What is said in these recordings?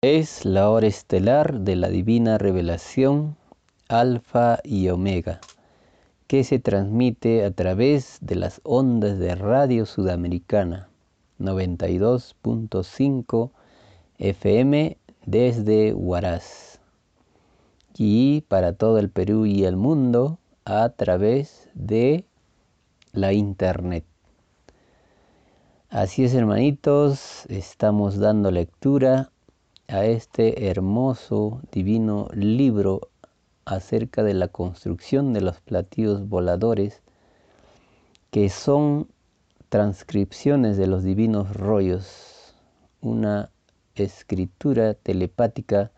Es la hora estelar de la divina revelación Alfa y Omega, que se transmite a través de las ondas de Radio Sudamericana 92.5 FM desde Huaraz y para todo el Perú y el mundo a través de la internet. Así es, hermanitos, estamos dando lectura a este hermoso, divino libro acerca de la construcción de los platillos voladores, que son transcripciones de los divinos rollos, una escritura telepática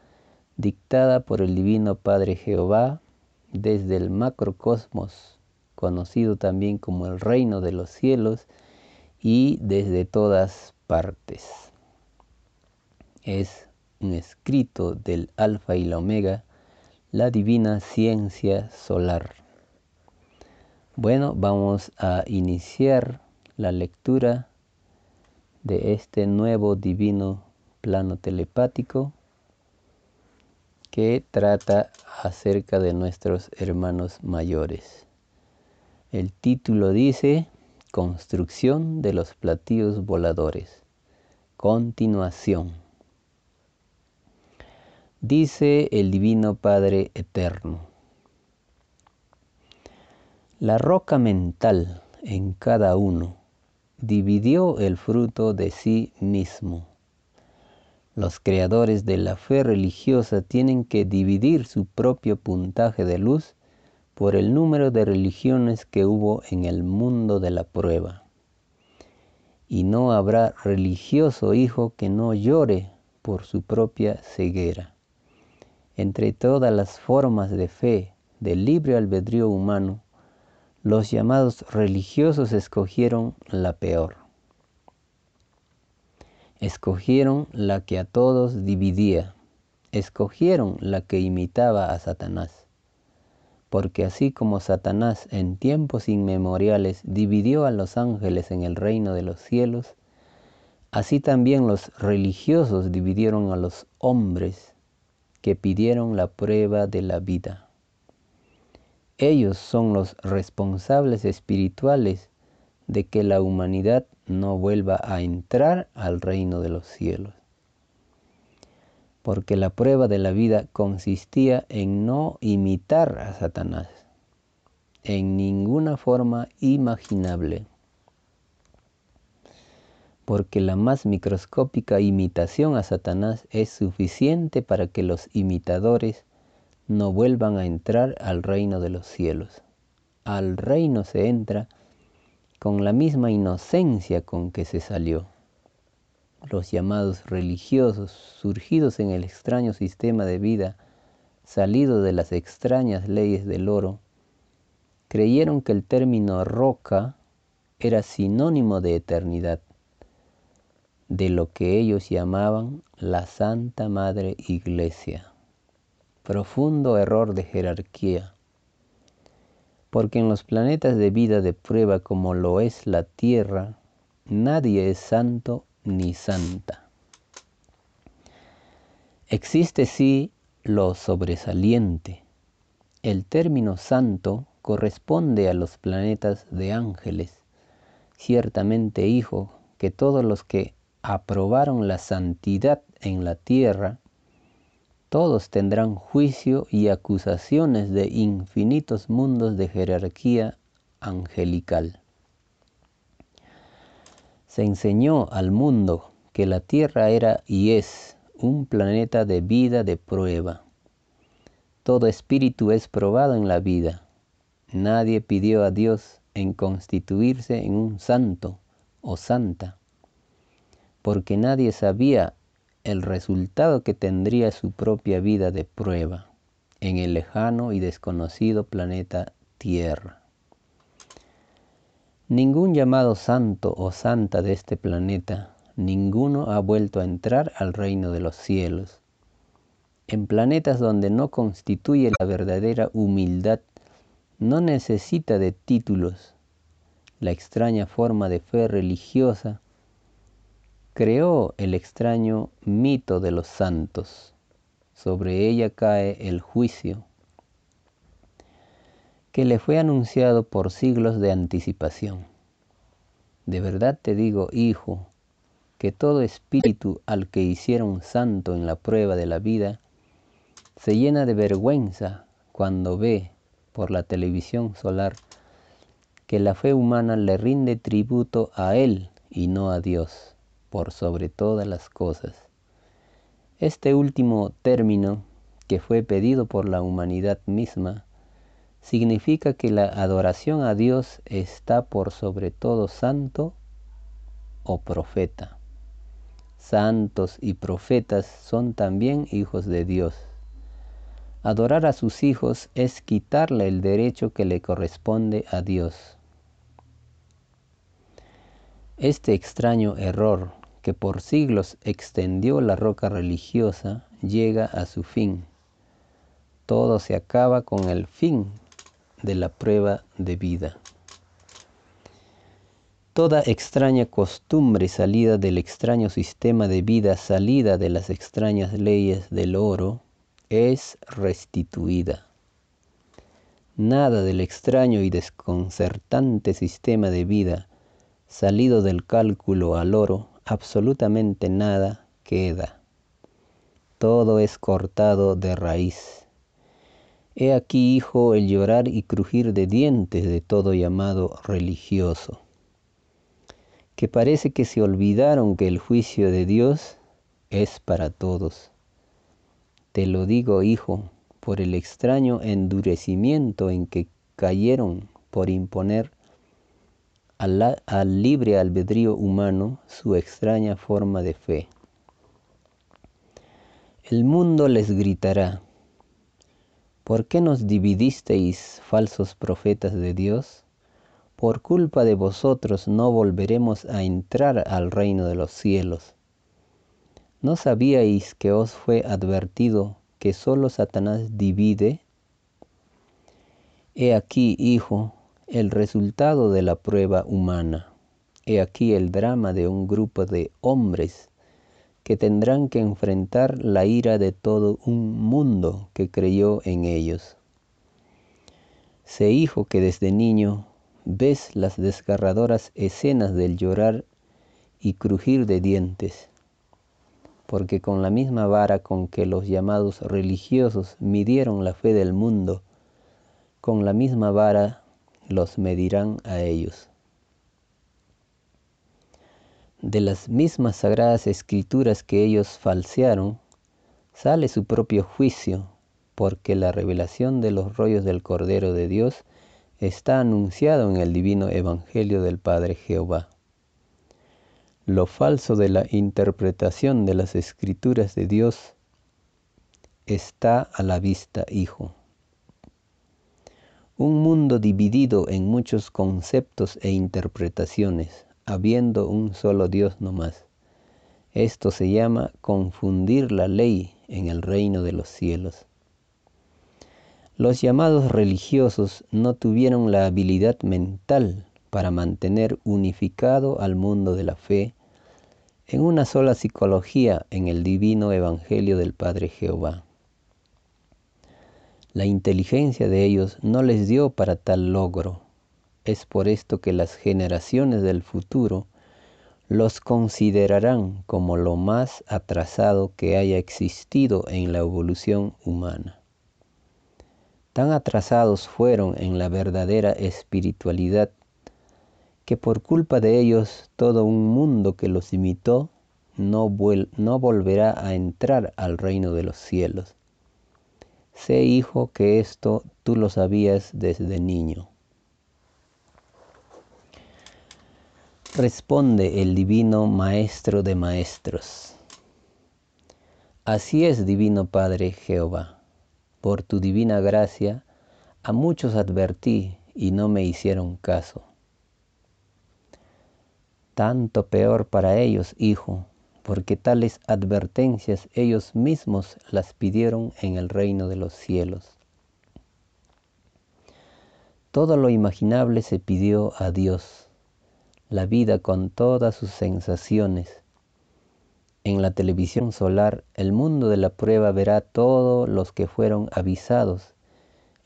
dictada por el Divino Padre Jehová desde el macrocosmos, conocido también como el reino de los cielos, y desde todas partes. Es un escrito del Alfa y la Omega, la divina ciencia solar. Bueno, vamos a iniciar la lectura de este nuevo divino plano telepático que trata acerca de nuestros hermanos mayores. El título dice Construcción de los platillos voladores. Continuación. Dice el Divino Padre Eterno. La roca mental en cada uno dividió el fruto de sí mismo. Los creadores de la fe religiosa tienen que dividir su propio puntaje de luz por el número de religiones que hubo en el mundo de la prueba. Y no habrá religioso hijo que no llore por su propia ceguera. Entre todas las formas de fe, del libre albedrío humano, los llamados religiosos escogieron la peor. Escogieron la que a todos dividía. Escogieron la que imitaba a Satanás porque así como Satanás en tiempos inmemoriales dividió a los ángeles en el reino de los cielos, así también los religiosos dividieron a los hombres que pidieron la prueba de la vida. Ellos son los responsables espirituales de que la humanidad no vuelva a entrar al reino de los cielos porque la prueba de la vida consistía en no imitar a Satanás en ninguna forma imaginable, porque la más microscópica imitación a Satanás es suficiente para que los imitadores no vuelvan a entrar al reino de los cielos. Al reino se entra con la misma inocencia con que se salió los llamados religiosos, surgidos en el extraño sistema de vida, salido de las extrañas leyes del oro, creyeron que el término roca era sinónimo de eternidad, de lo que ellos llamaban la Santa Madre Iglesia. Profundo error de jerarquía, porque en los planetas de vida de prueba como lo es la Tierra, nadie es santo ni santa. Existe sí lo sobresaliente. El término santo corresponde a los planetas de ángeles. Ciertamente, hijo, que todos los que aprobaron la santidad en la tierra, todos tendrán juicio y acusaciones de infinitos mundos de jerarquía angelical se enseñó al mundo que la Tierra era y es un planeta de vida de prueba. Todo espíritu es probado en la vida. Nadie pidió a Dios en constituirse en un santo o santa, porque nadie sabía el resultado que tendría su propia vida de prueba en el lejano y desconocido planeta Tierra. Ningún llamado santo o santa de este planeta, ninguno ha vuelto a entrar al reino de los cielos. En planetas donde no constituye la verdadera humildad, no necesita de títulos. La extraña forma de fe religiosa creó el extraño mito de los santos. Sobre ella cae el juicio que le fue anunciado por siglos de anticipación. De verdad te digo, hijo, que todo espíritu al que hicieron santo en la prueba de la vida se llena de vergüenza cuando ve por la televisión solar que la fe humana le rinde tributo a Él y no a Dios, por sobre todas las cosas. Este último término, que fue pedido por la humanidad misma, significa que la adoración a Dios está por sobre todo santo o profeta. Santos y profetas son también hijos de Dios. Adorar a sus hijos es quitarle el derecho que le corresponde a Dios. Este extraño error que por siglos extendió la roca religiosa llega a su fin. Todo se acaba con el fin de la prueba de vida. Toda extraña costumbre salida del extraño sistema de vida, salida de las extrañas leyes del oro, es restituida. Nada del extraño y desconcertante sistema de vida salido del cálculo al oro, absolutamente nada queda. Todo es cortado de raíz. He aquí, hijo, el llorar y crujir de dientes de todo llamado religioso, que parece que se olvidaron que el juicio de Dios es para todos te lo digo, hijo, por el extraño endurecimiento en que cayeron por imponer al, libre albedrío humano su extraña forma de fe. El mundo les gritará, ¿por qué nos dividisteis, falsos profetas de Dios? Por culpa de vosotros no volveremos a entrar al reino de los cielos. ¿No sabíais que os fue advertido que solo Satanás divide? He aquí, hijo, el resultado de la prueba humana. He aquí el drama de un grupo de hombres que tendrán que enfrentar la ira de todo un mundo que creyó en ellos. Sé hijo que desde niño ves las desgarradoras escenas del llorar y crujir de dientes porque con la misma vara con que los llamados religiosos midieron la fe del mundo, con la misma vara los medirán a ellos. De las mismas sagradas escrituras que ellos falsearon, sale su propio juicio, porque la revelación de los rollos del Cordero de Dios está anunciado en el divino Evangelio del Padre Jehová. Lo falso de la interpretación de las escrituras de Dios está a la vista, hijo. Un mundo dividido en muchos conceptos e interpretaciones, habiendo un solo Dios no más. Esto se llama confundir la ley en el reino de los cielos. Los llamados religiosos no tuvieron la habilidad mental para mantener unificado al mundo de la fe en una sola psicología en el divino Evangelio del Padre Jehová. La inteligencia de ellos no les dio para tal logro. Es por esto que las generaciones del futuro los considerarán como lo más atrasado que haya existido en la evolución humana. Tan atrasados fueron en la verdadera espiritualidad que por culpa de ellos todo un mundo que los imitó no, no volverá a entrar al reino de los cielos. Sé, hijo, que esto tú lo sabías desde niño. Responde el divino Maestro de Maestros. Así es, divino Padre Jehová. Por tu divina gracia, a muchos advertí y no me hicieron caso tanto peor para ellos, hijo, porque tales advertencias ellos mismos las pidieron en el reino de los cielos. Todo lo imaginable se pidió a Dios, la vida con todas sus sensaciones, en la televisión solar, el mundo de la prueba verá todos los que fueron avisados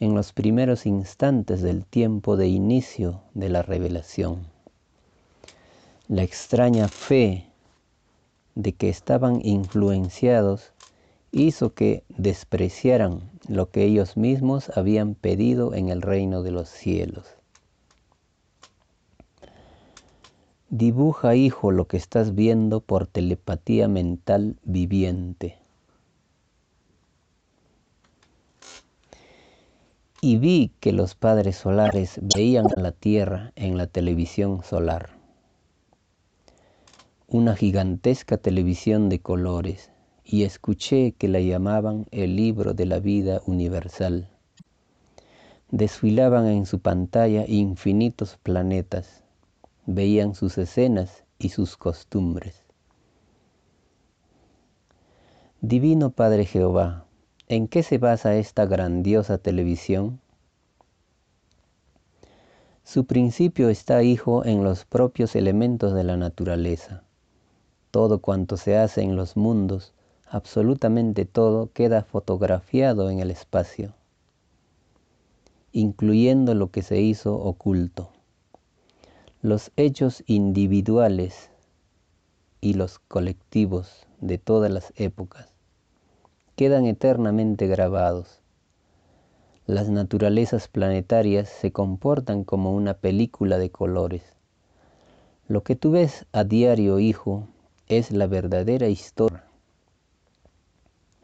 en los primeros instantes del tiempo de inicio de la revelación. La extraña fe de que estaban influenciados hizo que despreciaran lo que ellos mismos habían pedido en el reino de los cielos. Dibuja, hijo, lo que estás viendo por telepatía mental viviente. Y vi que los padres solares veían a la Tierra en la televisión solar. Una gigantesca televisión de colores y escuché que la llamaban el libro de la vida universal. Desfilaban en su pantalla infinitos planetas, veían sus escenas y sus costumbres. Divino Padre Jehová, ¿en qué se basa esta grandiosa televisión? Su principio está, hijo, en los propios elementos de la naturaleza. Todo cuanto se hace en los mundos absolutamente todo queda fotografiado en el espacio, incluyendo lo que se hizo oculto. Los hechos individuales y los colectivos de todas las épocas quedan eternamente grabados. Las naturalezas planetarias se comportan como una película de colores. Lo que tú ves a diario, hijo, es la verdadera historia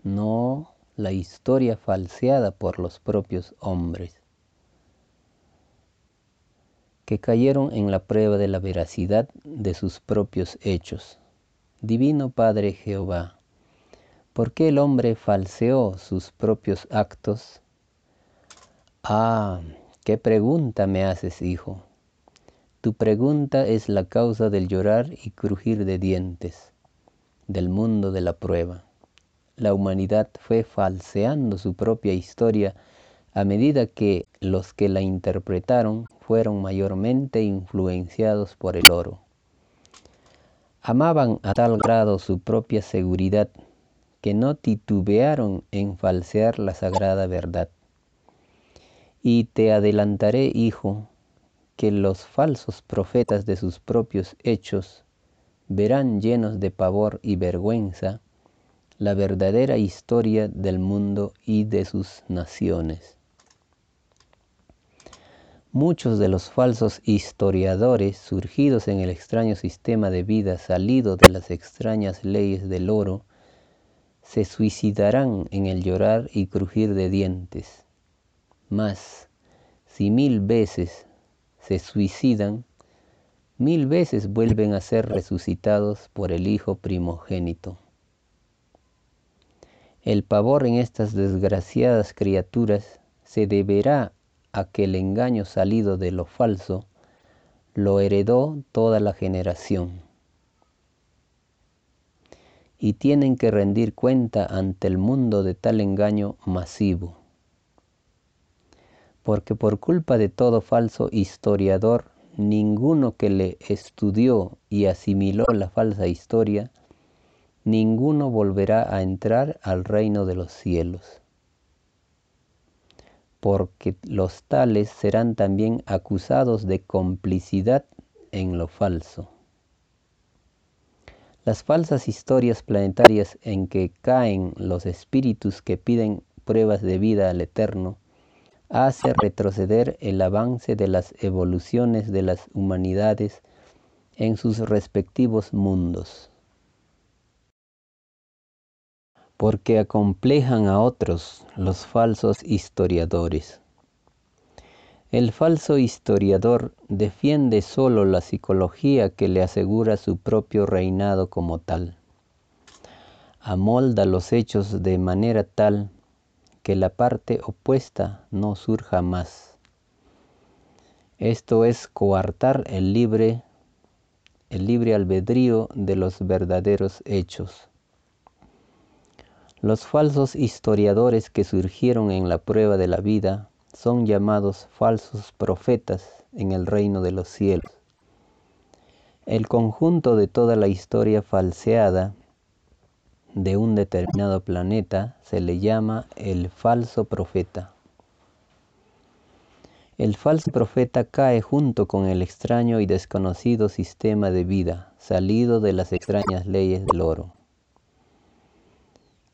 no la historia falseada por los propios hombres, que cayeron en la prueba de la veracidad de sus propios hechos. Divino Padre Jehová, ¿por qué el hombre falseó sus propios actos? Ah, qué pregunta me haces, hijo. Tu pregunta es la causa del llorar y crujir de dientes, del mundo de la prueba la humanidad fue falseando su propia historia a medida que los que la interpretaron fueron mayormente influenciados por el oro. Amaban a tal grado su propia seguridad que no titubearon en falsear la sagrada verdad. Y te adelantaré, hijo, que los falsos profetas de sus propios hechos verán llenos de pavor y vergüenza la verdadera historia del mundo y de sus naciones. Muchos de los falsos historiadores surgidos en el extraño sistema de vida salido de las extrañas leyes del oro se suicidarán en el llorar y crujir de dientes. Mas, si mil veces se suicidan, mil veces vuelven a ser resucitados por el Hijo primogénito. El pavor en estas desgraciadas criaturas se deberá a que el engaño salido de lo falso lo heredó toda la generación. Y tienen que rendir cuenta ante el mundo de tal engaño masivo. Porque por culpa de todo falso historiador, ninguno que le estudió y asimiló la falsa historia ninguno volverá a entrar al reino de los cielos, porque los tales serán también acusados de complicidad en lo falso. Las falsas historias planetarias en que caen los espíritus que piden pruebas de vida al Eterno hace retroceder el avance de las evoluciones de las humanidades en sus respectivos mundos. porque acomplejan a otros los falsos historiadores. El falso historiador defiende solo la psicología que le asegura su propio reinado como tal. Amolda los hechos de manera tal que la parte opuesta no surja más. Esto es coartar el libre, el libre albedrío de los verdaderos hechos. Los falsos historiadores que surgieron en la prueba de la vida son llamados falsos profetas en el reino de los cielos. El conjunto de toda la historia falseada de un determinado planeta se le llama el falso profeta. El falso profeta cae junto con el extraño y desconocido sistema de vida salido de las extrañas leyes del oro.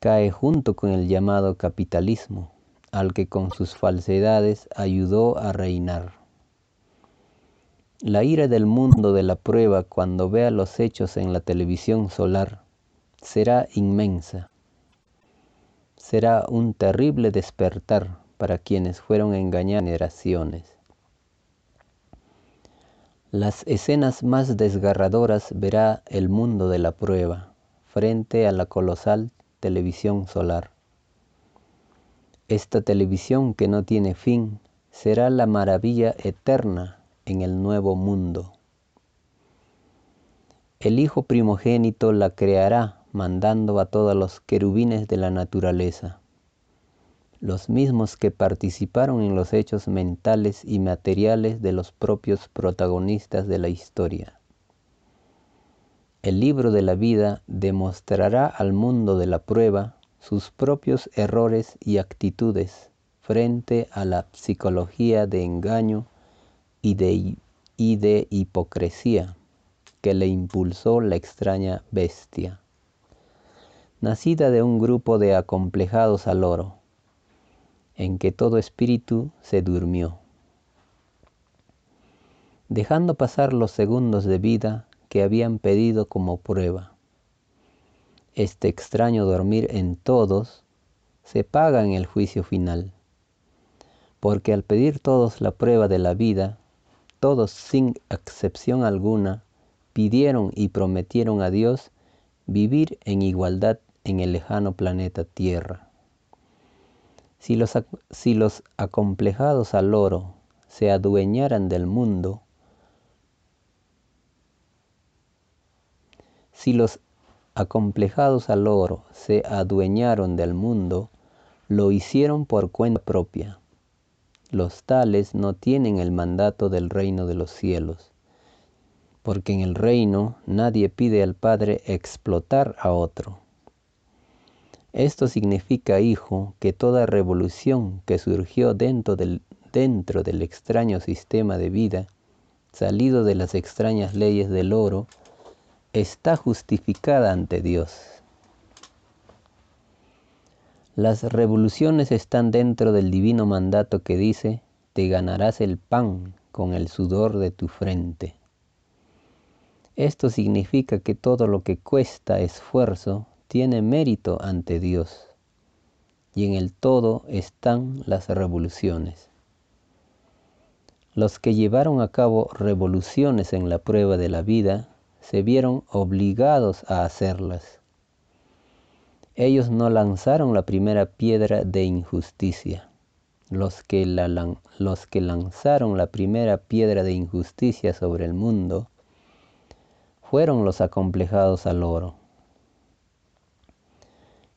Cae junto con el llamado capitalismo, al que con sus falsedades ayudó a reinar. La ira del mundo de la prueba cuando vea los hechos en la televisión solar será inmensa. Será un terrible despertar para quienes fueron engañados generaciones. Las escenas más desgarradoras verá el mundo de la prueba frente a la colosal televisión solar. Esta televisión que no tiene fin será la maravilla eterna en el nuevo mundo. El Hijo primogénito la creará mandando a todos los querubines de la naturaleza los mismos que participaron en los hechos mentales y materiales de los propios protagonistas de la historia. El libro de la vida demostrará al mundo de la prueba sus propios errores y actitudes frente a la psicología de engaño y de, hipocresía que le impulsó la extraña bestia, nacida de un grupo de acomplejados al oro en que todo espíritu se durmió, dejando pasar los segundos de vida que habían pedido como prueba. Este extraño dormir en todos se paga en el juicio final, porque al pedir todos la prueba de la vida, todos sin excepción alguna pidieron y prometieron a Dios vivir en igualdad en el lejano planeta Tierra. Si los, acomplejados al oro se adueñaran del mundo, si los acomplejados al oro se adueñaron del mundo, lo hicieron por cuenta propia. Los tales no tienen el mandato del reino de los cielos, porque en el reino nadie pide al Padre explotar a otro esto significa, hijo, que toda revolución que surgió dentro del, dentro del extraño sistema de vida, salido de las extrañas leyes del oro, está justificada ante Dios. Las revoluciones están dentro del divino mandato que dice, te ganarás el pan con el sudor de tu frente. Esto significa que todo lo que cuesta esfuerzo tiene mérito ante Dios y en el todo están las revoluciones. Los que llevaron a cabo revoluciones en la prueba de la vida se vieron obligados a hacerlas. Ellos no lanzaron la primera piedra de injusticia. Los que, los que lanzaron la primera piedra de injusticia sobre el mundo fueron los acomplejados al oro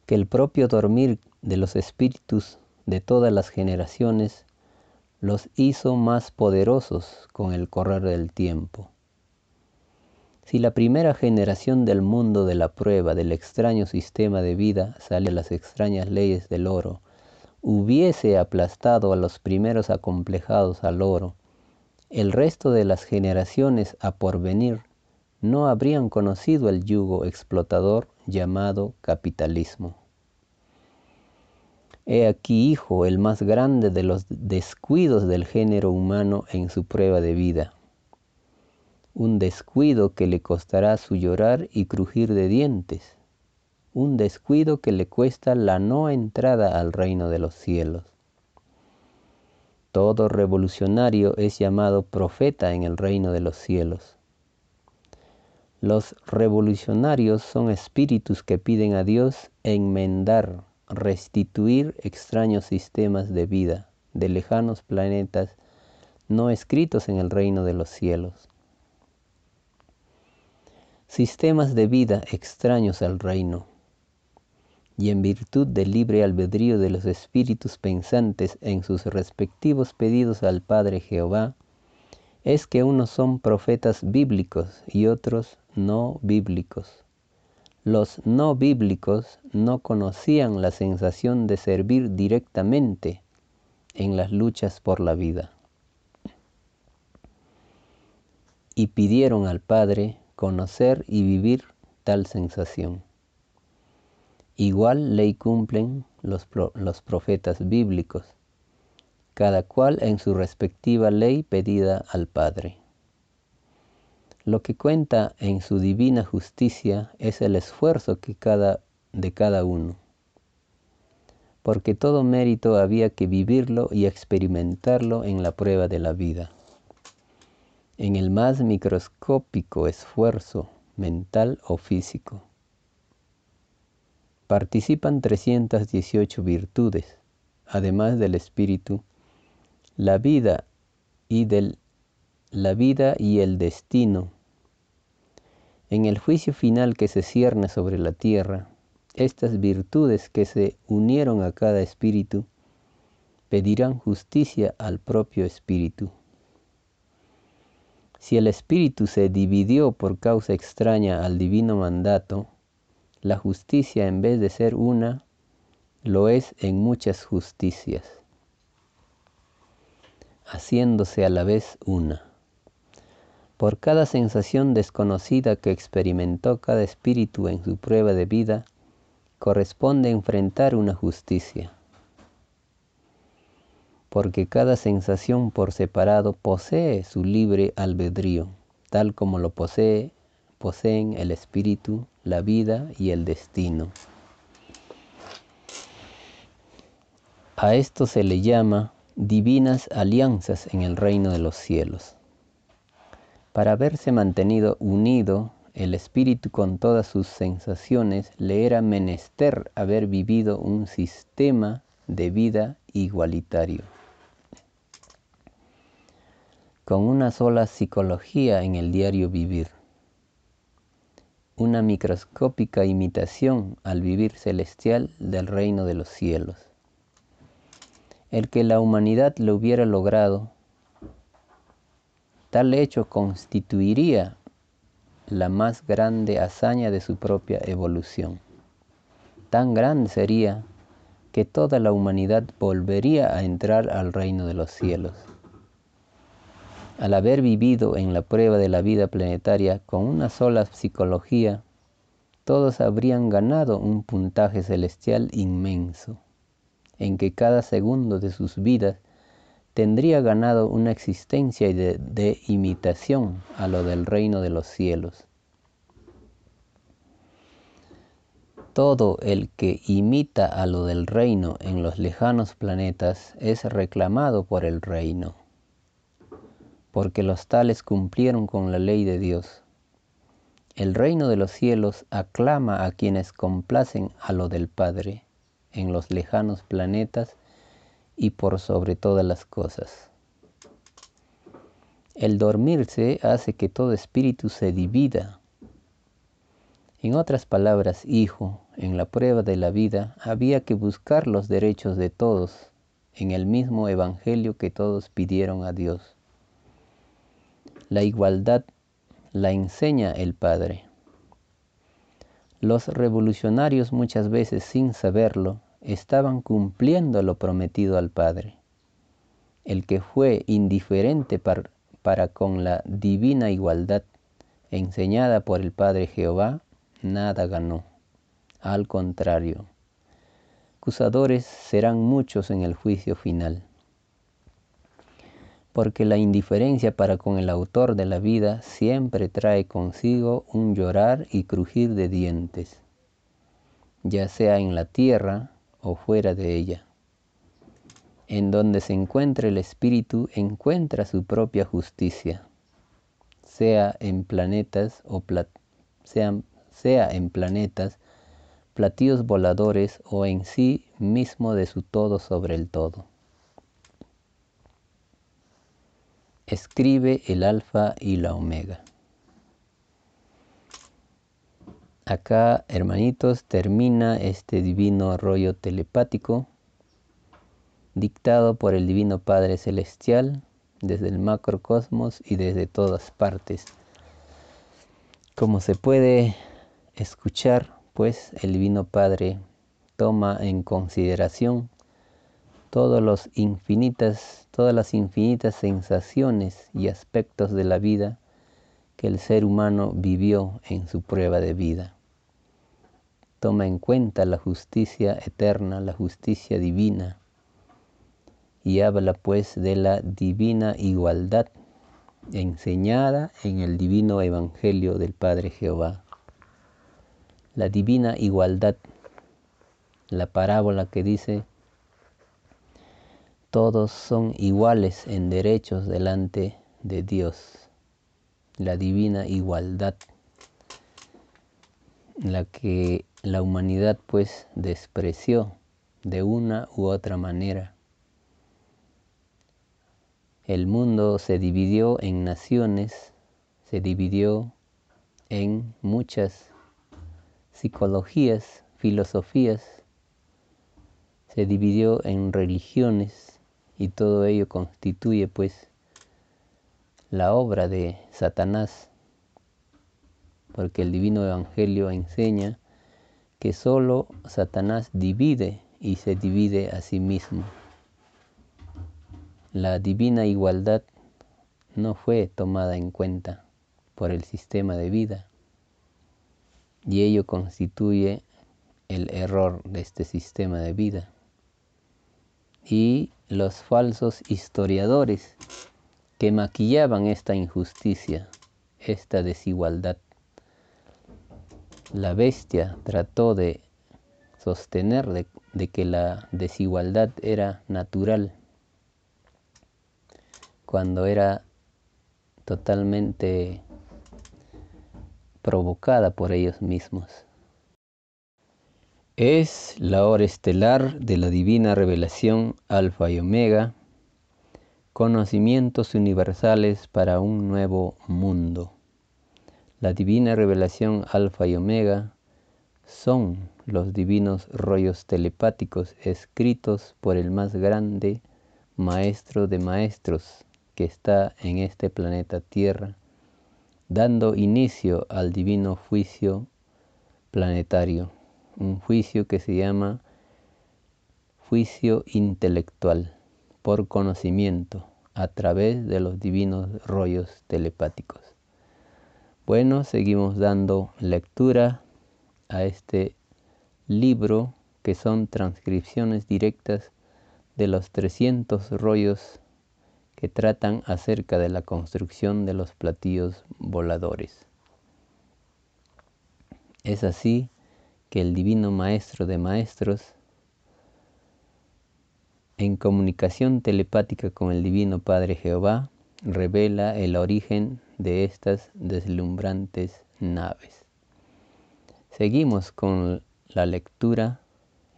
que el propio dormir de los espíritus de todas las generaciones los hizo más poderosos con el correr del tiempo. Si la primera generación del mundo de la prueba del extraño sistema de vida sale a las extrañas leyes del oro, hubiese aplastado a los primeros acomplejados al oro, el resto de las generaciones a porvenir no habrían conocido el yugo explotador llamado capitalismo. He aquí, hijo, el más grande de los descuidos del género humano en su prueba de vida. Un descuido que le costará su llorar y crujir de dientes. Un descuido que le cuesta la no entrada al reino de los cielos. Todo revolucionario es llamado profeta en el reino de los cielos. Los revolucionarios son espíritus que piden a Dios enmendar restituir extraños sistemas de vida de lejanos planetas no escritos en el reino de los cielos. Sistemas de vida extraños al reino. Y en virtud del libre albedrío de los espíritus pensantes en sus respectivos pedidos al Padre Jehová, es que unos son profetas bíblicos y otros no bíblicos Los no bíblicos no conocían la sensación de servir directamente en las luchas por la vida. Y pidieron al Padre conocer y vivir tal sensación. Igual ley cumplen los, profetas bíblicos, cada cual en su respectiva ley pedida al Padre. Lo que cuenta en su divina justicia es el esfuerzo que cada, de cada uno, porque todo mérito había que vivirlo y experimentarlo en la prueba de la vida. En el más microscópico esfuerzo mental o físico. Participan 318 virtudes, además del espíritu, la vida y del la vida y el destino en el juicio final que se cierne sobre la tierra, estas virtudes que se unieron a cada espíritu pedirán justicia al propio espíritu. Si el espíritu se dividió por causa extraña al divino mandato, la justicia en vez de ser una, lo es en muchas justicias, haciéndose a la vez una. Por cada sensación desconocida que experimentó cada espíritu en su prueba de vida, corresponde enfrentar una justicia. Porque cada sensación por separado posee su libre albedrío, tal como lo posee, poseen el espíritu, la vida y el destino. A esto se le llama divinas alianzas en el reino de los cielos. Para haberse mantenido unido el espíritu con todas sus sensaciones, le era menester haber vivido un sistema de vida igualitario. Con una sola psicología en el diario vivir. Una microscópica imitación al vivir celestial del reino de los cielos. El que la humanidad lo hubiera logrado Tal hecho constituiría la más grande hazaña de su propia evolución. Tan grande sería que toda la humanidad volvería a entrar al reino de los cielos. Al haber vivido en la prueba de la vida planetaria con una sola psicología, todos habrían ganado un puntaje celestial inmenso, en que cada segundo de sus vidas tendría ganado una existencia de, imitación a lo del reino de los cielos. Todo el que imita a lo del reino en los lejanos planetas es reclamado por el reino, porque los tales cumplieron con la ley de Dios. El reino de los cielos aclama a quienes complacen a lo del Padre en los lejanos planetas y por sobre todas las cosas. El dormirse hace que todo espíritu se divida. En otras palabras, hijo, en la prueba de la vida había que buscar los derechos de todos en el mismo evangelio que todos pidieron a Dios. La igualdad la enseña el Padre. Los revolucionarios muchas veces sin saberlo estaban cumpliendo lo prometido al Padre. El que fue indiferente para, con la divina igualdad enseñada por el Padre Jehová, nada ganó. Al contrario, acusadores serán muchos en el juicio final. Porque la indiferencia para con el autor de la vida siempre trae consigo un llorar y crujir de dientes, ya sea en la tierra o fuera de ella. En donde se encuentra el espíritu encuentra su propia justicia, sea en planetas o sea en planetas, platillos voladores o en sí mismo de su todo sobre el todo. Escribe el alfa y la omega. Acá, hermanitos, termina este divino rollo telepático dictado por el Divino Padre Celestial desde el macrocosmos y desde todas partes. Como se puede escuchar, pues el Divino Padre toma en consideración todos los todas las infinitas sensaciones y aspectos de la vida que el ser humano vivió en su prueba de vida. Toma en cuenta la justicia eterna, la justicia divina, y habla pues de la divina igualdad enseñada en el divino evangelio del Padre Jehová. La divina igualdad, la parábola que dice, todos son iguales en derechos delante de Dios. La divina igualdad, la que la humanidad pues despreció de una u otra manera. El mundo se dividió en naciones, se dividió en muchas psicologías, filosofías, se dividió en religiones y todo ello constituye pues la obra de Satanás, porque el divino evangelio enseña que solo Satanás divide y se divide a sí mismo la divina igualdad no fue tomada en cuenta por el sistema de vida y ello constituye el error de este sistema de vida. Y los falsos historiadores que maquillaban esta injusticia, esta desigualdad. La bestia trató de sostener de, que la desigualdad era natural cuando era totalmente provocada por ellos mismos. Es la hora estelar de la divina revelación Alfa y Omega, conocimientos universales para un nuevo mundo. La divina revelación Alfa y Omega son los divinos rollos telepáticos escritos por el más grande maestro de maestros, que está en este planeta Tierra, dando inicio al divino juicio planetario, un juicio que se llama juicio intelectual por conocimiento a través de los divinos rollos telepáticos. Bueno, seguimos dando lectura a este libro que son transcripciones directas de los 300 rollos que tratan acerca de la construcción de los platillos voladores. Es así que el Divino Maestro de Maestros, en comunicación telepática con el Divino Padre Jehová, revela el origen de estas deslumbrantes naves. Seguimos con la lectura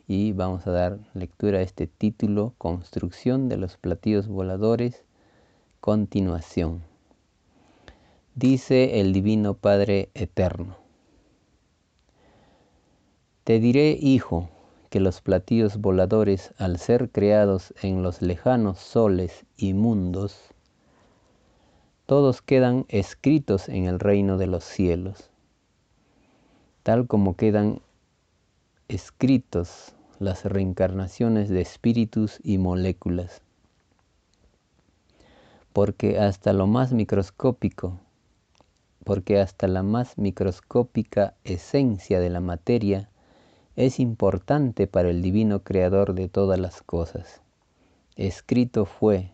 y vamos a dar lectura a este título, Construcción de los platillos voladores continuación. Dice el Divino Padre Eterno. Te diré, hijo, que los platillos voladores, al ser creados en los lejanos soles y mundos, todos quedan escritos en el reino de los cielos, tal como quedan escritos las reencarnaciones de espíritus y moléculas porque hasta lo más microscópico, porque hasta la más microscópica esencia de la materia es importante para el divino creador de todas las cosas. Escrito fue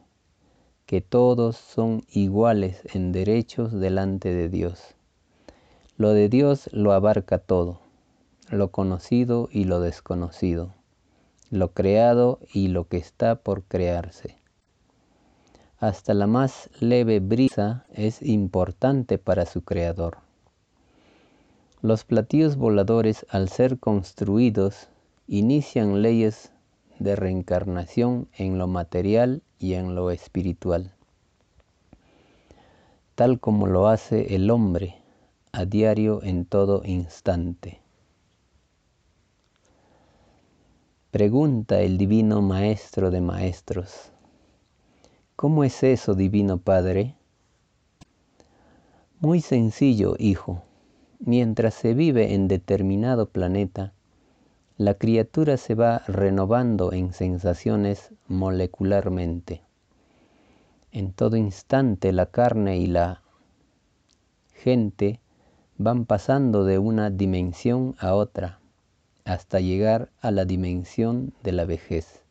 que todos son iguales en derechos delante de Dios. Lo de Dios lo abarca todo, lo conocido y lo desconocido, lo creado y lo que está por crearse hasta la más leve brisa es importante para su creador. Los platillos voladores, al ser construidos, inician leyes de reencarnación en lo material y en lo espiritual, tal como lo hace el hombre a diario en todo instante. Pregunta el divino Maestro de Maestros. ¿Cómo es eso, Divino Padre? Muy sencillo, hijo. mientras se vive en determinado planeta, la criatura se va renovando en sensaciones molecularmente. En todo instante la carne y la gente van pasando de una dimensión a otra hasta llegar a la dimensión de la vejez.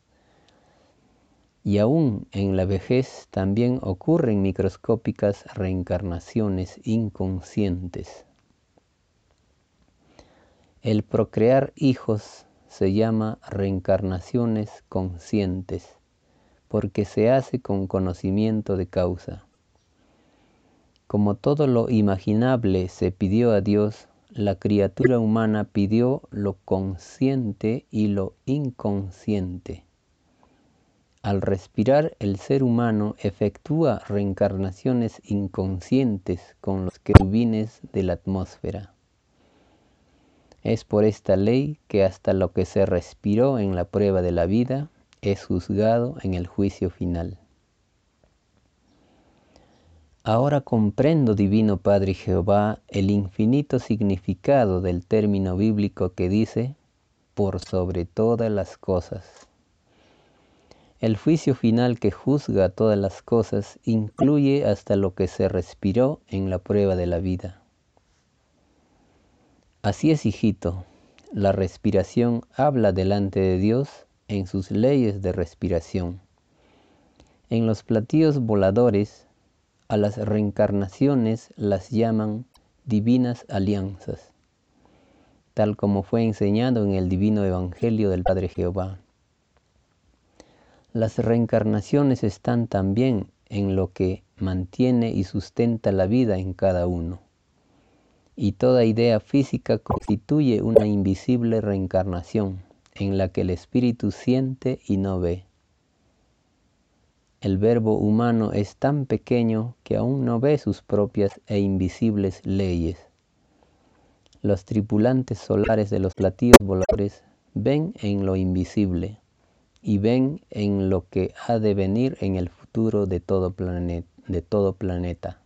Y aún en la vejez también ocurren microscópicas reencarnaciones inconscientes. El procrear hijos se llama reencarnaciones conscientes porque se hace con conocimiento de causa. Como todo lo imaginable se pidió a Dios, la criatura humana pidió lo consciente y lo inconsciente. Al respirar, el ser humano efectúa reencarnaciones inconscientes con los querubines de la atmósfera. Es por esta ley que hasta lo que se respiró en la prueba de la vida es juzgado en el juicio final. Ahora comprendo, Divino Padre Jehová, el infinito significado del término bíblico que dice, por sobre todas las cosas. El juicio final que juzga todas las cosas incluye hasta lo que se respiró en la prueba de la vida. Así es, hijito, la respiración habla delante de Dios en sus leyes de respiración. En los platillos voladores, a las reencarnaciones las llaman divinas alianzas, tal como fue enseñado en el divino Evangelio del Padre Jehová. Las reencarnaciones están también en lo que mantiene y sustenta la vida en cada uno. Y toda idea física constituye una invisible reencarnación en la que el espíritu siente y no ve. El verbo humano es tan pequeño que aún no ve sus propias e invisibles leyes. Los tripulantes solares de los platillos voladores ven en lo invisible y ven en lo que ha de venir en el futuro de todo, de todo planeta.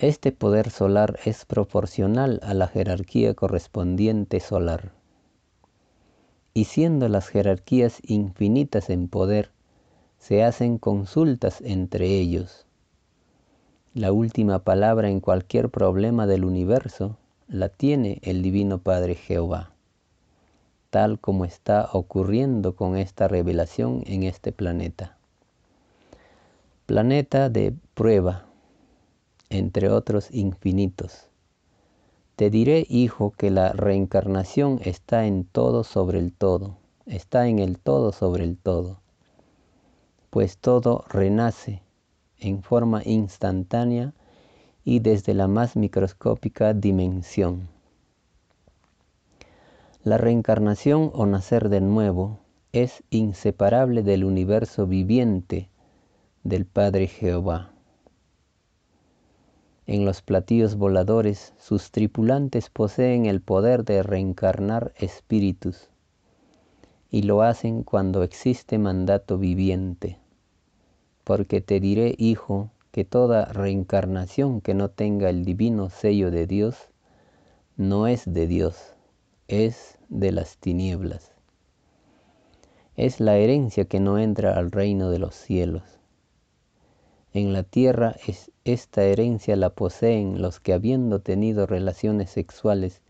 Este poder solar es proporcional a la jerarquía correspondiente solar. Y siendo las jerarquías infinitas en poder, se hacen consultas entre ellos. La última palabra en cualquier problema del universo la tiene el Divino Padre Jehová tal como está ocurriendo con esta revelación en este planeta. Planeta de prueba, entre otros infinitos. Te diré, hijo, que la reencarnación está en todo sobre el todo, está en el todo sobre el todo, pues todo renace en forma instantánea y desde la más microscópica dimensión. La reencarnación o nacer de nuevo es inseparable del universo viviente del Padre Jehová. En los platillos voladores, sus tripulantes poseen el poder de reencarnar espíritus y lo hacen cuando existe mandato viviente. Porque te diré, hijo, que toda reencarnación que no tenga el divino sello de Dios no es de Dios es de las tinieblas. Es la herencia que no entra al reino de los cielos. En la tierra es, esta herencia la poseen los que habiendo tenido relaciones sexuales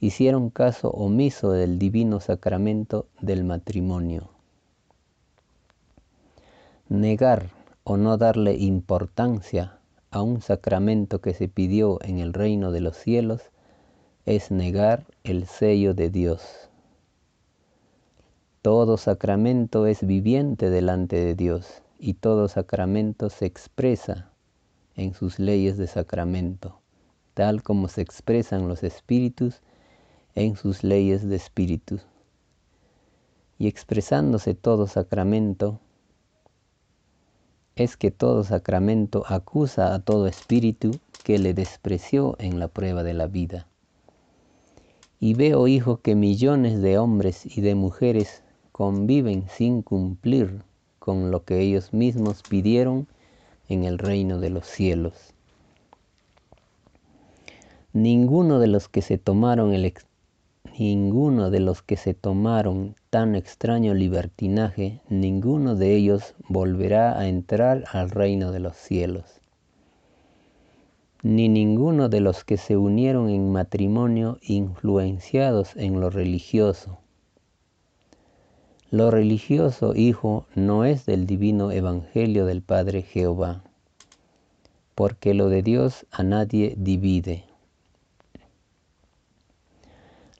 hicieron caso omiso del divino sacramento del matrimonio. Negar o no darle importancia a un sacramento que se pidió en el reino de los cielos es negar el sello de Dios. Todo sacramento es viviente delante de Dios y todo sacramento se expresa en sus leyes de sacramento, tal como se expresan los espíritus en sus leyes de espíritus. Y expresándose todo sacramento, es que todo sacramento acusa a todo espíritu que le despreció en la prueba de la vida. Y veo, hijo, que millones de hombres y de mujeres conviven sin cumplir con lo que ellos mismos pidieron en el reino de los cielos. Ninguno de los que se tomaron el ninguno de los que se tomaron tan extraño libertinaje, ninguno de ellos volverá a entrar al reino de los cielos. Ni ninguno de los que se unieron en matrimonio influenciados en lo religioso. Lo religioso, hijo, no es del divino evangelio del Padre Jehová, porque lo de Dios a nadie divide.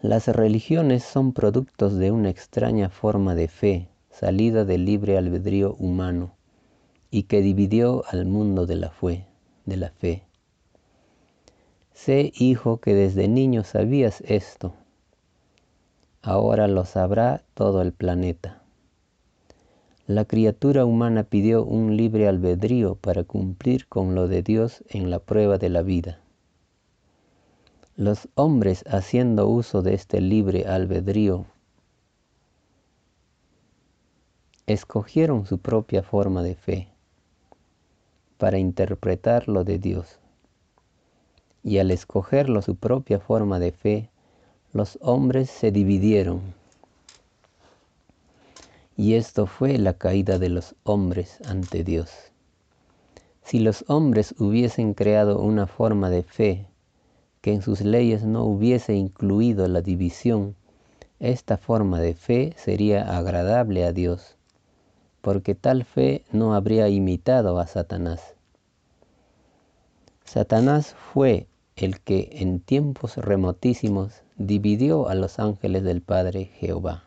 Las religiones son productos de una extraña forma de fe, salida del libre albedrío humano, y que dividió al mundo de la, fe, de la fe. Sé, hijo, que desde niño sabías esto. Ahora lo sabrá todo el planeta. La criatura humana pidió un libre albedrío para cumplir con lo de Dios en la prueba de la vida. Los hombres haciendo uso de este libre albedrío escogieron su propia forma de fe para interpretar lo de Dios. Y al escogerlo su propia forma de fe, los hombres se dividieron. Y esto fue la caída de los hombres ante Dios. Si los hombres hubiesen creado una forma de fe que en sus leyes no hubiese incluido la división, esta forma de fe sería agradable a Dios, porque tal fe no habría imitado a Satanás. Satanás fue el que en tiempos remotísimos dividió a los ángeles del Padre Jehová.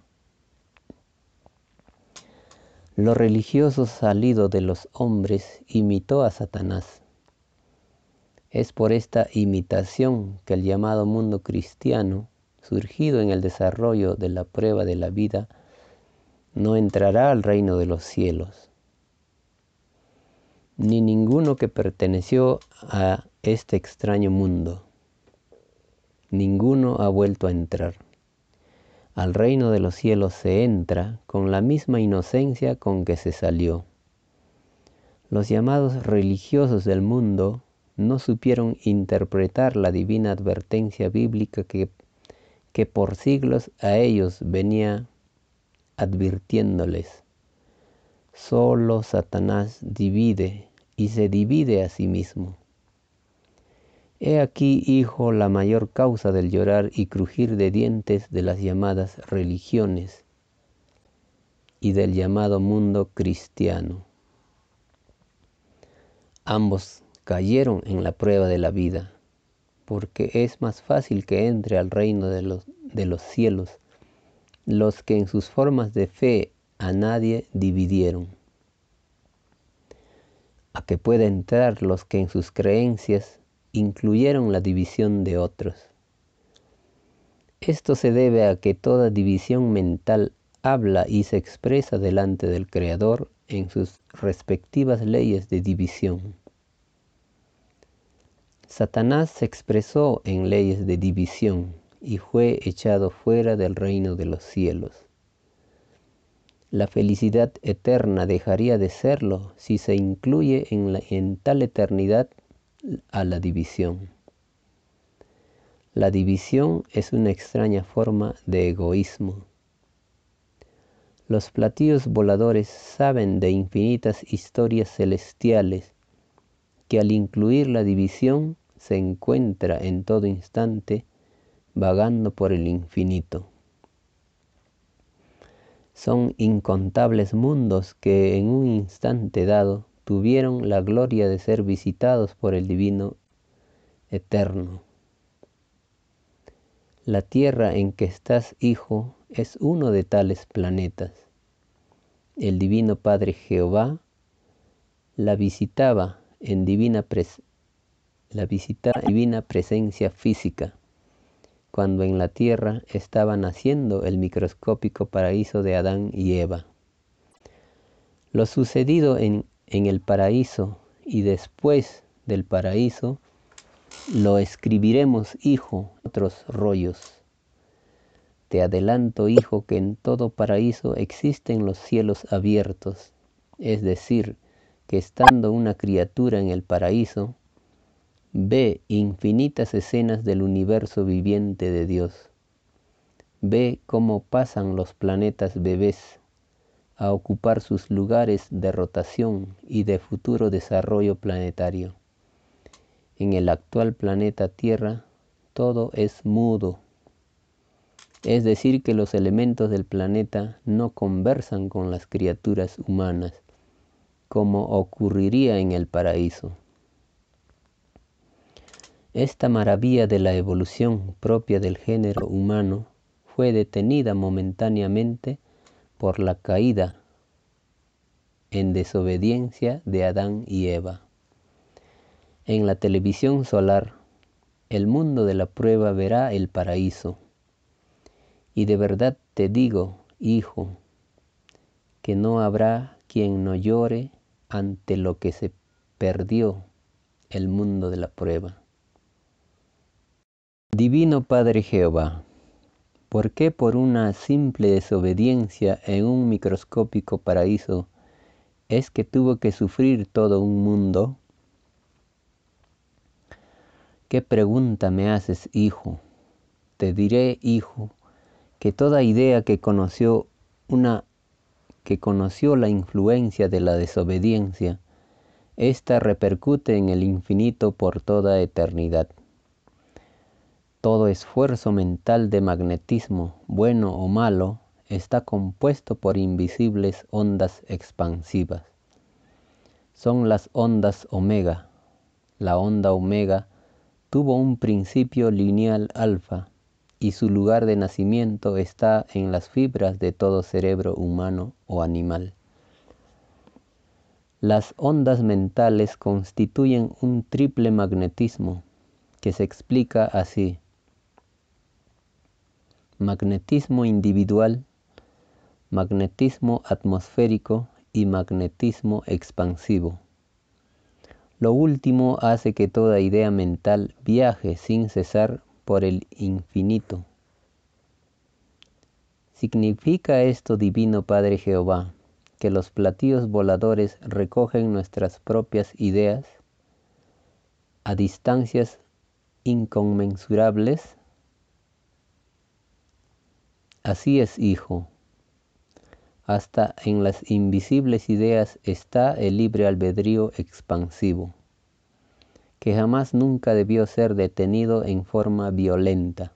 Lo religioso salido de los hombres imitó a Satanás es por esta imitación que el llamado mundo cristiano, surgido en el desarrollo de la prueba de la vida, no entrará al reino de los cielos, ni ninguno que perteneció a este extraño mundo. Ninguno ha vuelto a entrar. Al reino de los cielos se entra con la misma inocencia con que se salió. Los llamados religiosos del mundo no supieron interpretar la divina advertencia bíblica que, que por siglos a ellos venía advirtiéndoles. Solo Satanás divide y se divide a sí mismo. He aquí, hijo, la mayor causa del llorar y crujir de dientes de las llamadas religiones y del llamado mundo cristiano. Ambos cayeron en la prueba de la vida, porque es más fácil que entre al reino de los, de los cielos los que en sus formas de fe a nadie dividieron, a que pueda entrar los que en sus creencias incluyeron la división de otros. Esto se debe a que toda división mental habla y se expresa delante del Creador en sus respectivas leyes de división. Satanás se expresó en leyes de división y fue echado fuera del reino de los cielos. La felicidad eterna dejaría de serlo si se incluye en, en tal eternidad a la división. La división es una extraña forma de egoísmo. Los platillos voladores saben de infinitas historias celestiales que al incluir la división se encuentra en todo instante vagando por el infinito. Son incontables mundos que en un instante dado tuvieron la gloria de ser visitados por el Divino Eterno. La tierra en que estás, hijo, es uno de tales planetas. El Divino Padre Jehová la visitaba en divina presencia la visita divina presencia física, cuando en la tierra estaba naciendo el microscópico paraíso de Adán y Eva. Lo sucedido en, en el paraíso y después del paraíso, lo escribiremos, hijo, otros rollos. Te adelanto, hijo, que en todo paraíso existen los cielos abiertos, es decir, que estando una criatura en el paraíso, Ve infinitas escenas del universo viviente de Dios. Ve cómo pasan los planetas bebés a ocupar sus lugares de rotación y de futuro desarrollo planetario. En el actual planeta Tierra todo es mudo, es decir, que los elementos del planeta no conversan con las criaturas humanas, como ocurriría en el paraíso. Esta maravilla de la evolución propia del género humano fue detenida momentáneamente por la caída en desobediencia de Adán y Eva. En la televisión solar, el mundo de la prueba verá el paraíso. Y de verdad te digo, hijo, que no habrá quien no llore ante lo que se perdió el mundo de la prueba. Divino Padre Jehová, ¿por qué por una simple desobediencia en un microscópico paraíso es que tuvo que sufrir todo un mundo? ¿Qué pregunta me haces, hijo? Te diré, hijo, que toda idea que conoció una que conoció la influencia de la desobediencia, ésta repercute en el infinito por toda eternidad. Todo esfuerzo mental de magnetismo, bueno o malo, está compuesto por invisibles ondas expansivas. Son las ondas omega. La onda omega tuvo un principio lineal alfa y su lugar de nacimiento está en las fibras de todo cerebro humano o animal. Las ondas mentales constituyen un triple magnetismo que se explica así. Magnetismo individual, magnetismo atmosférico y magnetismo expansivo. Lo último hace que toda idea mental viaje sin cesar por el infinito. ¿Significa esto, Divino Padre Jehová, que los platillos voladores recogen nuestras propias ideas a distancias inconmensurables? Así es, Hijo. Hasta en las invisibles ideas está el libre albedrío expansivo, que jamás nunca debió ser detenido en forma violenta.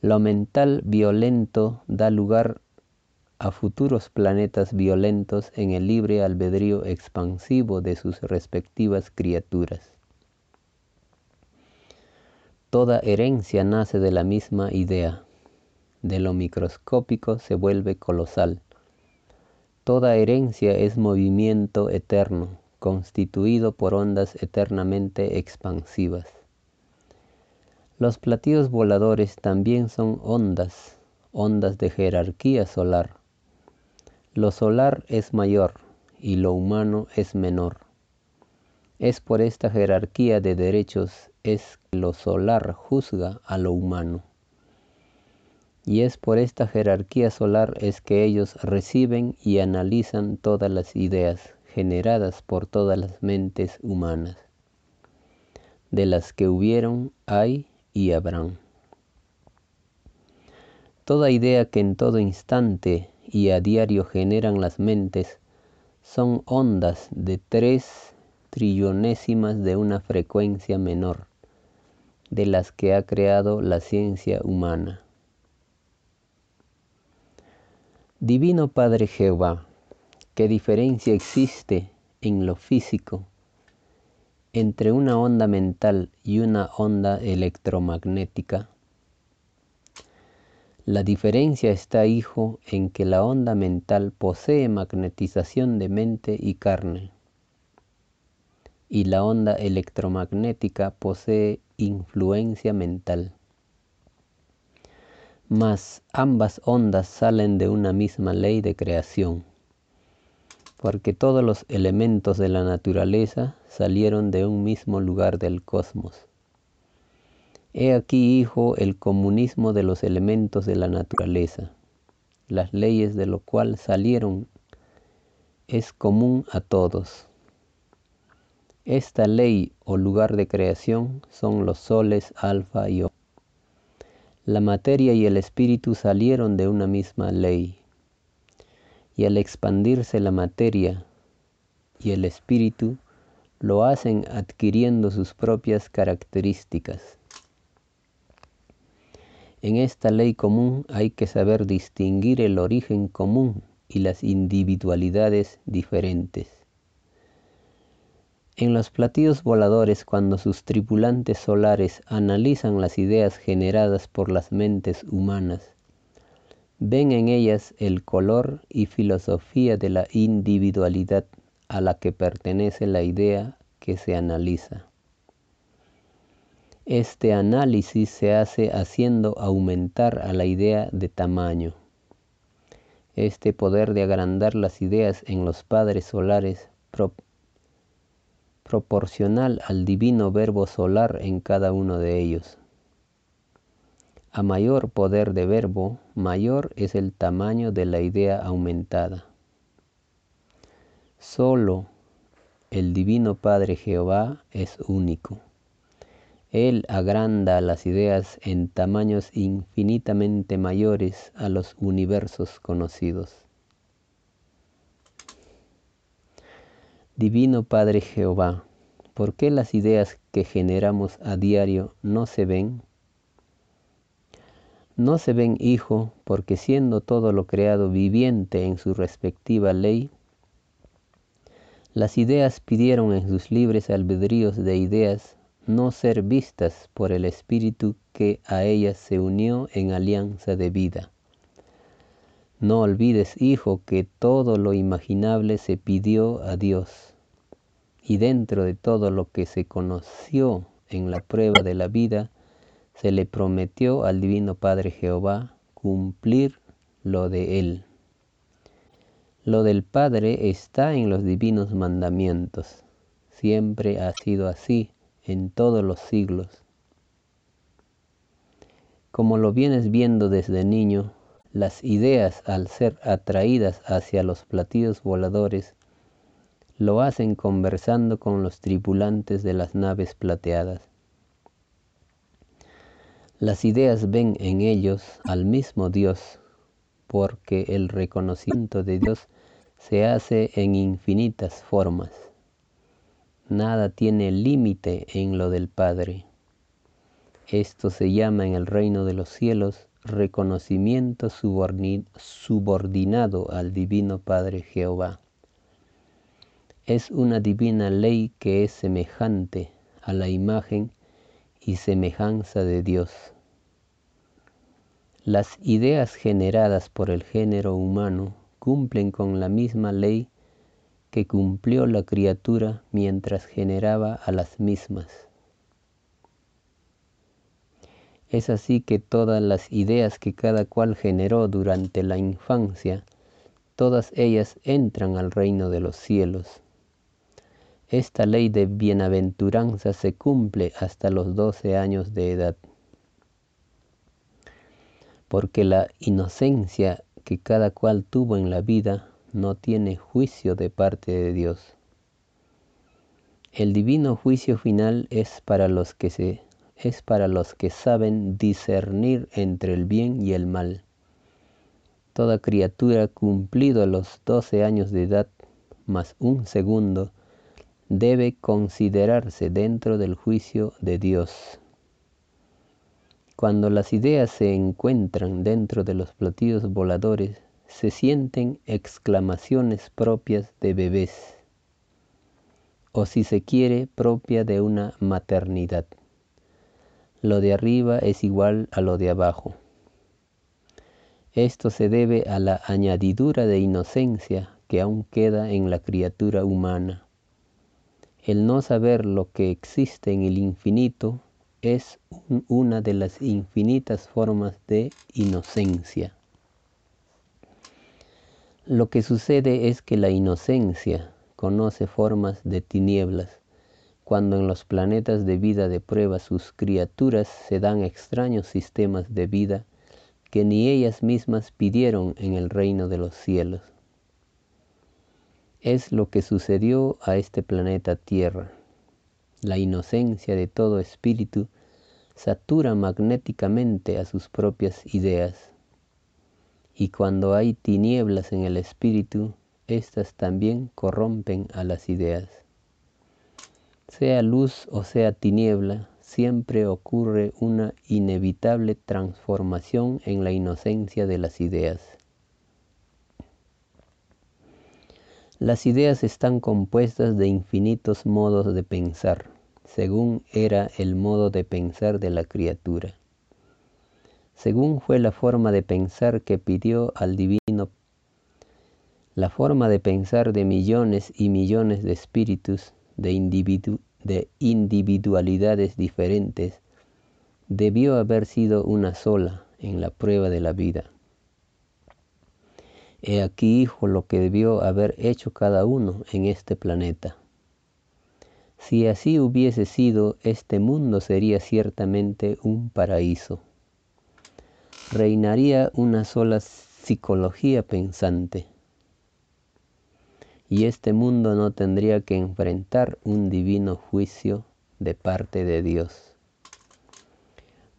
Lo mental violento da lugar a futuros planetas violentos en el libre albedrío expansivo de sus respectivas criaturas. Toda herencia nace de la misma idea de lo microscópico se vuelve colosal. Toda herencia es movimiento eterno, constituido por ondas eternamente expansivas. Los platillos voladores también son ondas, ondas de jerarquía solar. Lo solar es mayor y lo humano es menor. Es por esta jerarquía de derechos es que lo solar juzga a lo humano y es por esta jerarquía solar es que ellos reciben y analizan todas las ideas generadas por todas las mentes humanas, de las que hubieron, hay y habrán. Toda idea que en todo instante y a diario generan las mentes son ondas de tres trillonésimas de una frecuencia menor, de las que ha creado la ciencia humana. Divino Padre Jehová, ¿qué diferencia existe en lo físico entre una onda mental y una onda electromagnética? La diferencia está, hijo, en que la onda mental posee magnetización de mente y carne y la onda electromagnética posee influencia mental mas ambas ondas salen de una misma ley de creación, porque todos los elementos de la naturaleza salieron de un mismo lugar del cosmos. He aquí, hijo, el comunismo de los elementos de la naturaleza, las leyes de lo cual salieron es común a todos. Esta ley o lugar de creación son los soles alfa y omega. La materia y el espíritu salieron de una misma ley. Y al expandirse la materia y el espíritu, lo hacen adquiriendo sus propias características. En esta ley común hay que saber distinguir el origen común y las individualidades diferentes. En los platillos voladores, cuando sus tripulantes solares analizan las ideas generadas por las mentes humanas, ven en ellas el color y filosofía de la individualidad a la que pertenece la idea que se analiza. Este análisis se hace haciendo aumentar a la idea de tamaño. Este poder de agrandar las ideas en los padres solares proporcional al divino verbo solar en cada uno de ellos. A mayor poder de verbo, mayor es el tamaño de la idea aumentada. Solo el Divino Padre Jehová es único. Él agranda las ideas en tamaños infinitamente mayores a los universos conocidos. Divino Padre Jehová, ¿por qué las ideas que generamos a diario no se ven? No se ven, Hijo, porque siendo todo lo creado viviente en su respectiva ley, las ideas pidieron en sus libres albedríos de ideas no ser vistas por el Espíritu que a ellas se unió en alianza de vida. No olvides, hijo, que todo lo imaginable se pidió a Dios, y dentro de todo lo que se conoció en la prueba de la vida, se le prometió al Divino Padre Jehová cumplir lo de Él. Lo del Padre está en los divinos mandamientos. Siempre ha sido así en todos los siglos. Como lo vienes viendo desde niño, las ideas al ser atraídas hacia los platillos voladores lo hacen conversando con los tripulantes de las naves plateadas. Las ideas ven en ellos al mismo Dios, porque el reconocimiento de Dios se hace en infinitas formas. Nada tiene límite en lo del Padre. Esto se llama en el reino de los cielos reconocimiento subordinado al Divino Padre Jehová. Es una divina ley que es semejante a la imagen y semejanza de Dios. Las ideas generadas por el género humano cumplen con la misma ley que cumplió la criatura mientras generaba a las mismas. Es así que todas las ideas que cada cual generó durante la infancia, todas ellas entran al reino de los cielos. Esta ley de bienaventuranza se cumple hasta los doce años de edad, porque la inocencia que cada cual tuvo en la vida no tiene juicio de parte de Dios. El divino juicio final es para los que se es para los que saben discernir entre el bien y el mal. Toda criatura cumplido los doce años de edad más un segundo debe considerarse dentro del juicio de Dios. Cuando las ideas se encuentran dentro de los platillos voladores, se sienten exclamaciones propias de bebés, o si se quiere, propia de una maternidad. Lo de arriba es igual a lo de abajo. Esto se debe a la añadidura de inocencia que aún queda en la criatura humana. El no saber lo que existe en el infinito es una de las infinitas formas de inocencia. Lo que sucede es que la inocencia conoce formas de tinieblas, cuando en los planetas de vida de prueba sus criaturas se dan extraños sistemas de vida que ni ellas mismas pidieron en el reino de los cielos. Es lo que sucedió a este planeta Tierra. la inocencia de todo espíritu, satura magnéticamente a sus propias ideas. Y cuando hay tinieblas en el espíritu, éstas también corrompen a las ideas. Sea luz o sea tiniebla, siempre ocurre una inevitable transformación en la inocencia de las ideas. Las ideas están compuestas de infinitos modos de pensar, según era el modo de pensar de la criatura. Según fue la forma de pensar que pidió al divino, la forma de pensar de millones y millones de espíritus, de, de individualidades diferentes, debió haber sido una sola en la prueba de la vida. He aquí, hijo, lo que debió haber hecho cada uno en este planeta. Si así hubiese sido, este mundo sería ciertamente un paraíso. Reinaría una sola psicología pensante. Y este mundo no tendría que enfrentar un divino juicio de parte de Dios.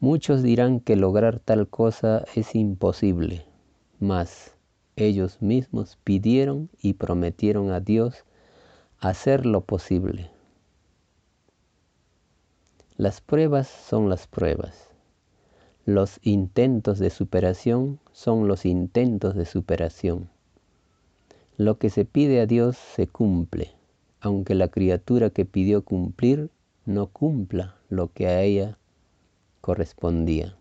Muchos dirán que lograr tal cosa es imposible, mas ellos mismos pidieron y prometieron a Dios hacer lo posible. Las pruebas son las pruebas. Los intentos de superación son los intentos de superación. Lo que se pide a Dios se cumple, aunque la criatura que pidió cumplir no cumpla lo que a ella correspondía.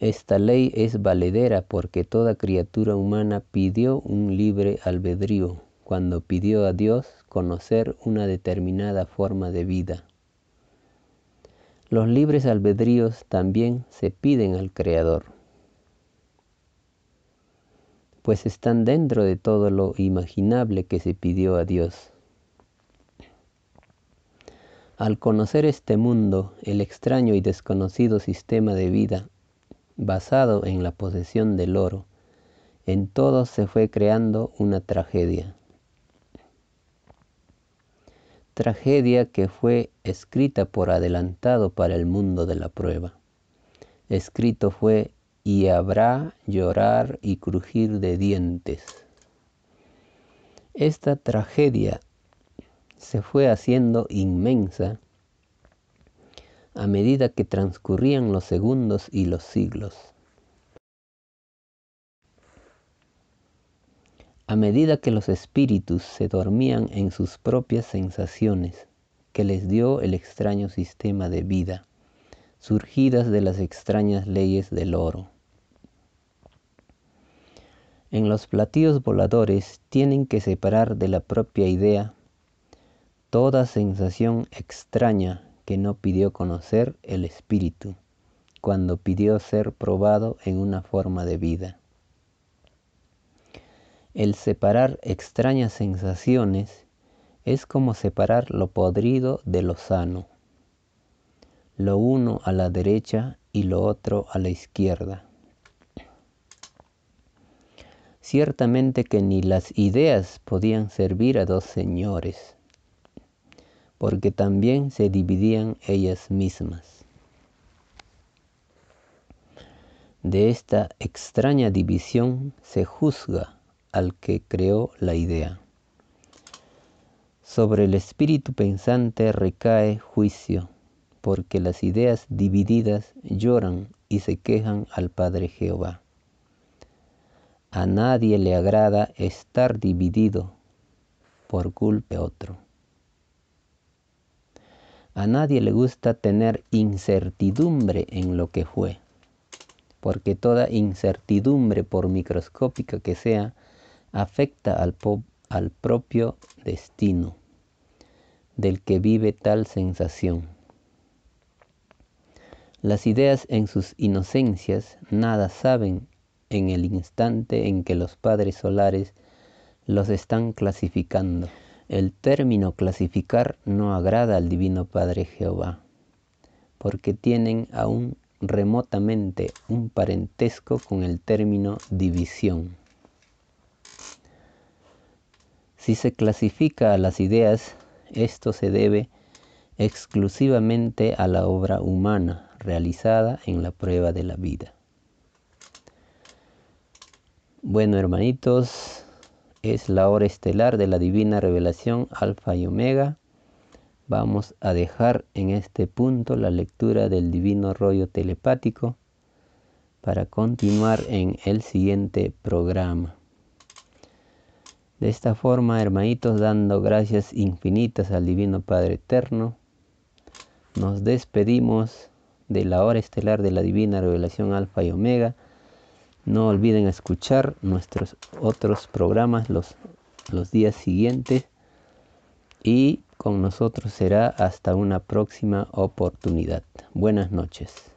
Esta ley es valedera porque toda criatura humana pidió un libre albedrío cuando pidió a Dios conocer una determinada forma de vida. Los libres albedríos también se piden al Creador, pues están dentro de todo lo imaginable que se pidió a Dios. Al conocer este mundo, el extraño y desconocido sistema de vida basado en la posesión del oro, en todo se fue creando una tragedia. Tragedia que fue escrita por adelantado para el mundo de la prueba. Escrito fue, y habrá llorar y crujir de dientes. Esta tragedia se fue haciendo inmensa a medida que transcurrían los segundos y los siglos. A medida que los espíritus se dormían en sus propias sensaciones, que les dio el extraño sistema de vida, surgidas de las extrañas leyes del oro. En los platillos voladores tienen que separar de la propia idea toda sensación extraña que no pidió conocer el Espíritu cuando pidió ser probado en una forma de vida. El separar extrañas sensaciones es como separar lo podrido de lo sano, lo uno a la derecha y lo otro a la izquierda. Ciertamente que ni las ideas podían servir a dos señores porque también se dividían ellas mismas. De esta extraña división se juzga al que creó la idea. Sobre el espíritu pensante recae juicio, porque las ideas divididas lloran y se quejan al Padre Jehová. A nadie le agrada estar dividido por culpa de otro. A nadie le gusta tener incertidumbre en lo que fue, porque toda incertidumbre, por microscópica que sea, afecta al, al propio destino del que vive tal sensación. Las ideas en sus inocencias nada saben en el instante en que los padres solares los están clasificando. El término clasificar no agrada al Divino Padre Jehová, porque tienen aún remotamente un parentesco con el término división. Si se clasifica a las ideas, Esto se debe exclusivamente a la obra humana realizada en la prueba de la vida. Bueno, hermanitos, es la hora estelar de la divina revelación Alfa y Omega. Vamos a dejar en este punto la lectura del divino rollo telepático para continuar en el siguiente programa. De esta forma, hermanitos, dando gracias infinitas al Divino Padre Eterno, nos despedimos de la hora estelar de la Divina Revelación Alfa y Omega no olviden escuchar nuestros otros programas los, los días siguientes y con nosotros será hasta una próxima oportunidad. Buenas noches.